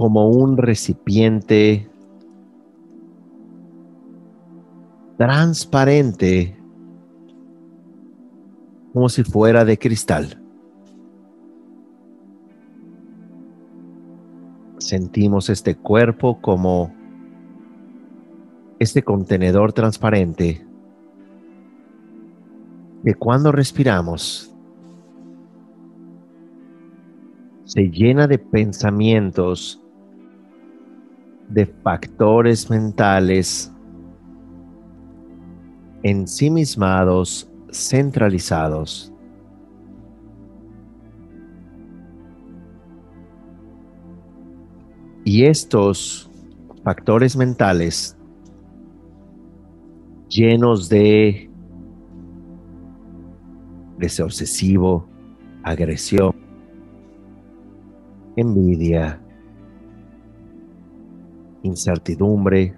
como un recipiente transparente como si fuera de cristal. Sentimos este cuerpo como este contenedor transparente que cuando respiramos se llena de pensamientos, de factores mentales ensimismados centralizados. Y estos factores mentales llenos de deseo obsesivo, agresión, envidia, incertidumbre,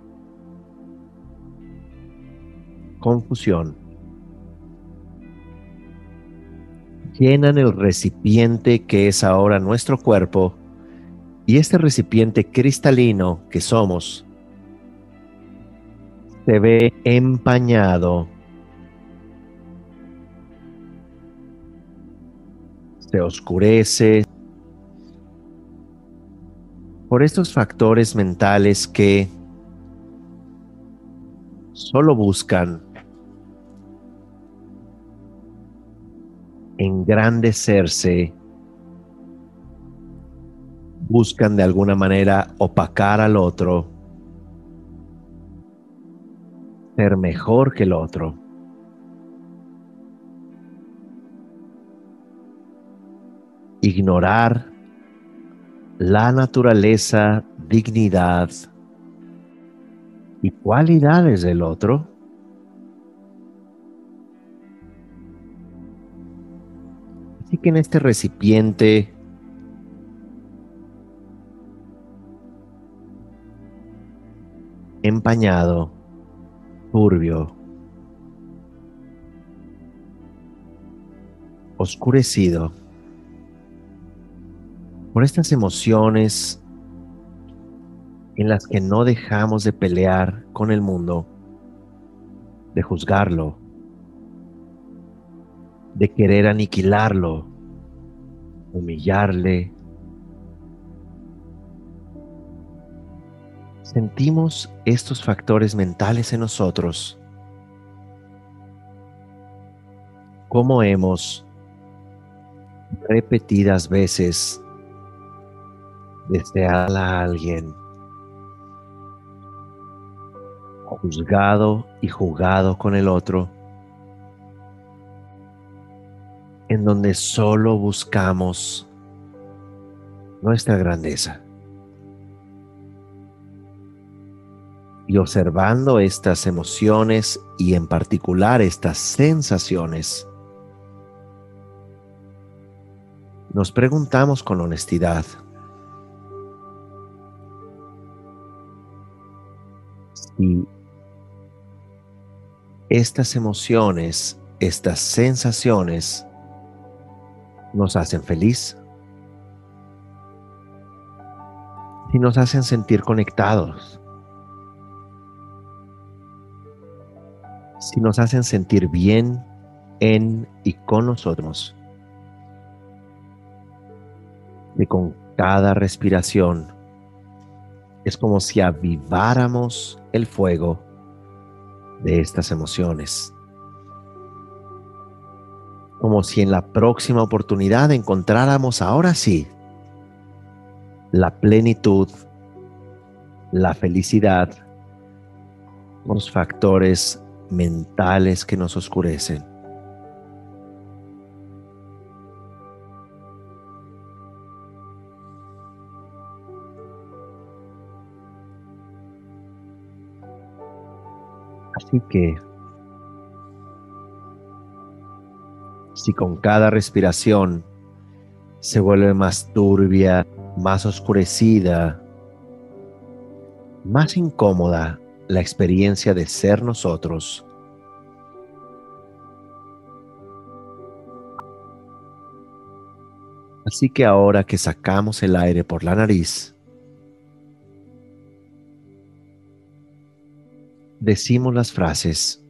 confusión, llenan el recipiente que es ahora nuestro cuerpo y este recipiente cristalino que somos se ve empañado, se oscurece por estos factores mentales que solo buscan engrandecerse, buscan de alguna manera opacar al otro, ser mejor que el otro. Ignorar la naturaleza, dignidad y cualidades del otro. Que en este recipiente empañado, turbio, oscurecido por estas emociones en las que no dejamos de pelear con el mundo, de juzgarlo, de querer aniquilarlo, humillarle. Sentimos estos factores mentales en nosotros. Como hemos repetidas veces deseado a alguien, juzgado y jugado con el otro en donde solo buscamos nuestra grandeza. Y observando estas emociones y en particular estas sensaciones, nos preguntamos con honestidad, si estas emociones, estas sensaciones, nos hacen feliz, si nos hacen sentir conectados, si nos hacen sentir bien en y con nosotros, que con cada respiración es como si aviváramos el fuego de estas emociones. Como si en la próxima oportunidad encontráramos ahora sí la plenitud, la felicidad, los factores mentales que nos oscurecen. Así que si con cada respiración se vuelve más turbia, más oscurecida, más incómoda la experiencia de ser nosotros, Así que ahora que sacamos el aire por la nariz, decimos las frases,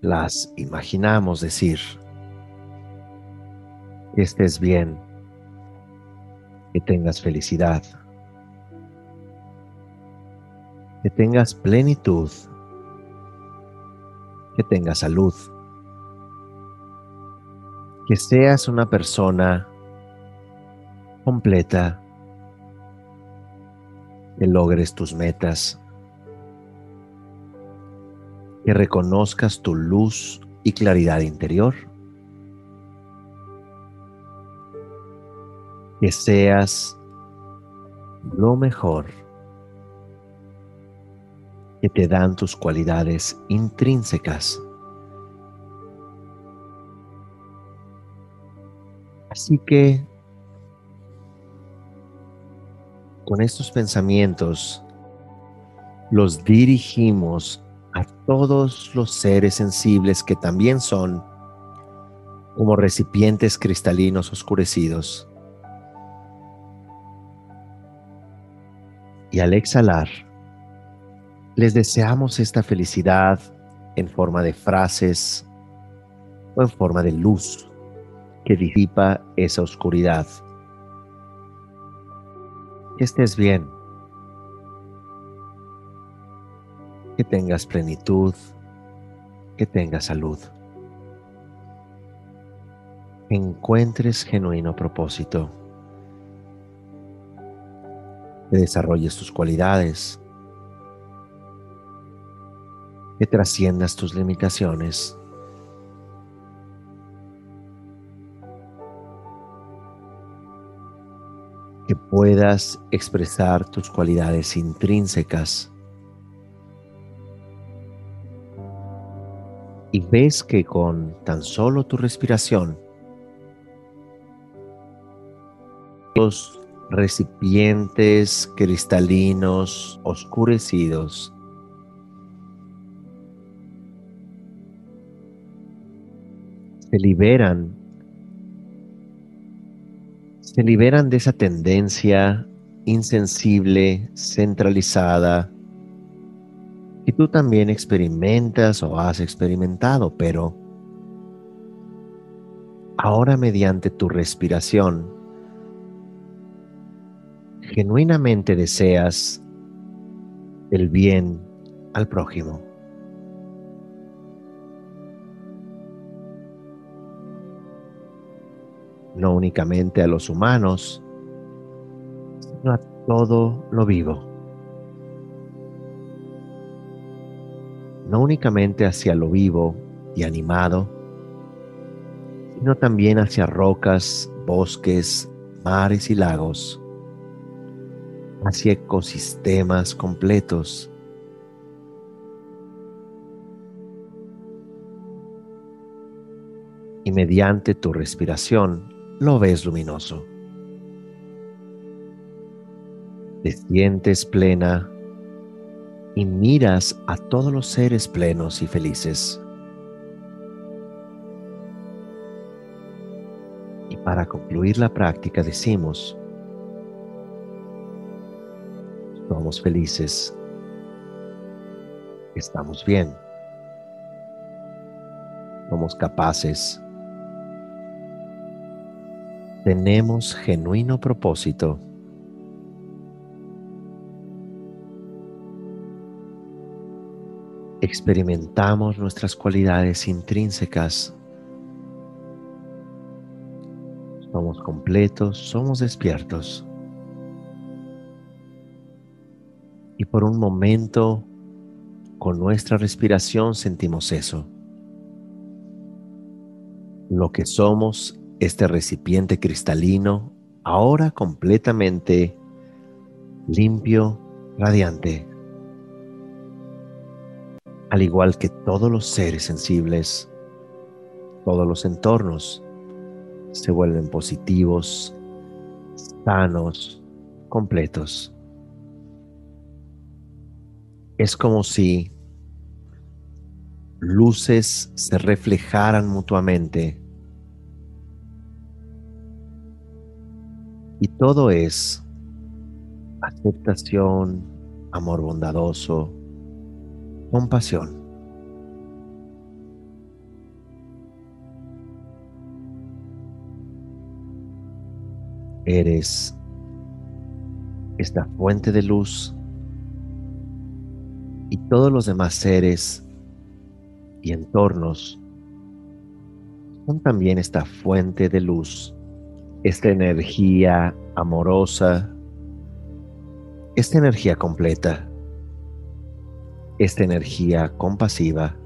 las imaginamos decir, que estés bien, que tengas felicidad, que tengas plenitud, que tengas salud, que seas una persona completa, que logres tus metas, que reconozcas tu luz y claridad interior, que seas lo mejor que te dan tus cualidades intrínsecas. Así que con estos pensamientos los dirigimos a todos los seres sensibles que también son como recipientes cristalinos oscurecidos. Y al exhalar, les deseamos esta felicidad en forma de frases o en forma de luz que disipa esa oscuridad que estés bien, que tengas plenitud, que tengas salud, que encuentres genuino propósito, que desarrolles tus cualidades, que trasciendas tus limitaciones puedas expresar tus cualidades intrínsecas. Y ves que con tan solo tu respiración, los recipientes cristalinos oscurecidos se liberan se liberan de esa tendencia insensible, centralizada, que tú también experimentas o has experimentado, pero ahora mediante tu respiración, genuinamente deseas el bien al prójimo. No únicamente a los humanos, sino a todo lo vivo. No únicamente hacia lo vivo y animado, sino también hacia rocas, bosques, mares y lagos, hacia ecosistemas completos. Y mediante tu respiración, lo ves luminoso. Te sientes plena y miras a todos los seres plenos y felices. Y para concluir la práctica decimos, somos felices, estamos bien, somos capaces tenemos genuino propósito. Experimentamos nuestras cualidades intrínsecas. Somos completos, somos despiertos. Y por un momento, con nuestra respiración sentimos eso. Lo que somos este recipiente cristalino ahora completamente limpio, radiante. Al igual que todos los seres sensibles, todos los entornos se vuelven positivos, sanos, completos. Es como si luces se reflejaran mutuamente Y todo es aceptación, amor bondadoso, compasión. Eres esta fuente de luz y todos los demás seres y entornos son también esta fuente de luz esta energía amorosa, esta energía completa, esta energía compasiva,